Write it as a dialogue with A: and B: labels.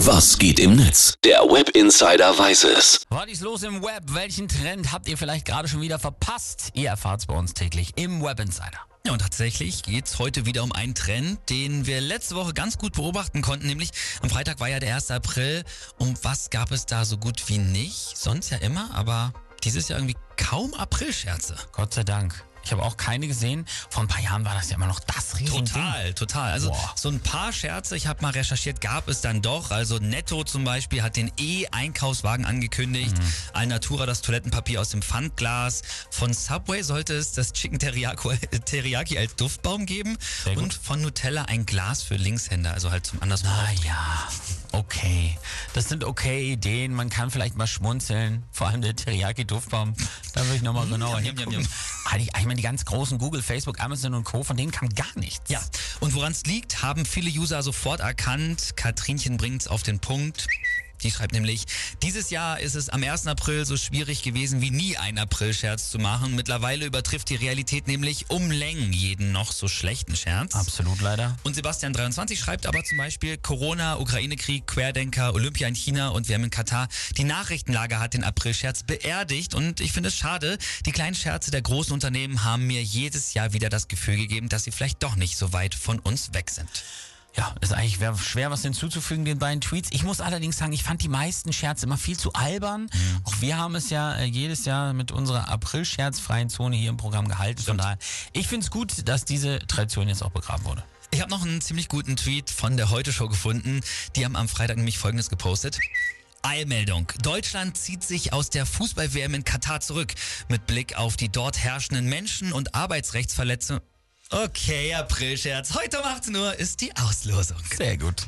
A: Was geht im Netz? Der Web Insider weiß es.
B: Was ist los im Web? Welchen Trend habt ihr vielleicht gerade schon wieder verpasst? Ihr erfahrt's bei uns täglich im Web Insider.
C: Ja, und tatsächlich geht's heute wieder um einen Trend, den wir letzte Woche ganz gut beobachten konnten. Nämlich am Freitag war ja der 1. April. Und was gab es da so gut wie nicht? Sonst ja immer, aber dieses Jahr irgendwie kaum Aprilscherze.
B: Gott sei Dank. Ich habe auch keine gesehen. Vor ein paar Jahren war das ja immer noch das Riesending.
C: Total, total. Also
B: Boah.
C: so ein paar Scherze, ich habe mal recherchiert, gab es dann doch. Also Netto zum Beispiel hat den E-Einkaufswagen angekündigt.
B: Mhm.
C: Alnatura das Toilettenpapier aus dem Pfandglas. Von Subway sollte es das Chicken Teriyaki, Teriyaki als Duftbaum geben. Und von Nutella ein Glas für Linkshänder, also halt zum andersrum.
B: Naja, okay. Das sind okay Ideen. Man kann vielleicht mal schmunzeln. Vor allem der Teriyaki-Duftbaum. Da würde ich nochmal genauer
C: Hm, jam, jam,
B: hingucken. ich meine, die ganz großen Google, Facebook, Amazon und Co., von denen kam gar nichts.
C: Ja, und woran es liegt, haben viele User sofort erkannt. Katrinchen bringt's auf den Punkt. Die schreibt nämlich, dieses Jahr ist es am 1. April so schwierig gewesen wie nie einen April-Scherz zu machen. Mittlerweile übertrifft die Realität nämlich um Längen jeden noch so schlechten Scherz.
B: Absolut leider.
C: Und Sebastian23 schreibt aber zum Beispiel Corona, Ukraine-Krieg, Querdenker, Olympia in China und WM in Katar. Die Nachrichtenlage hat den April-Scherz beerdigt und ich finde es schade. Die kleinen Scherze der großen Unternehmen haben mir jedes Jahr wieder das Gefühl gegeben, dass sie vielleicht doch nicht so weit von uns weg sind.
B: Ja, ist eigentlich wär schwer, was hinzuzufügen, den beiden Tweets. Ich muss allerdings sagen, ich fand die meisten Scherze immer viel zu albern.
C: Mhm.
B: Auch wir haben es ja äh, jedes Jahr mit unserer April-Scherzfreien Zone hier im Programm gehalten. Von daher, ich finde es gut, dass diese Tradition jetzt auch begraben wurde.
C: Ich habe noch einen ziemlich guten Tweet von der Heute Show gefunden. Die haben am Freitag nämlich folgendes gepostet. Eilmeldung. Deutschland zieht sich aus der Fußball-WM in Katar zurück. Mit Blick auf die dort herrschenden Menschen- und Arbeitsrechtsverletzungen. Okay, Aprilscherz. Heute um 18 Uhr ist die Auslosung.
B: Sehr gut.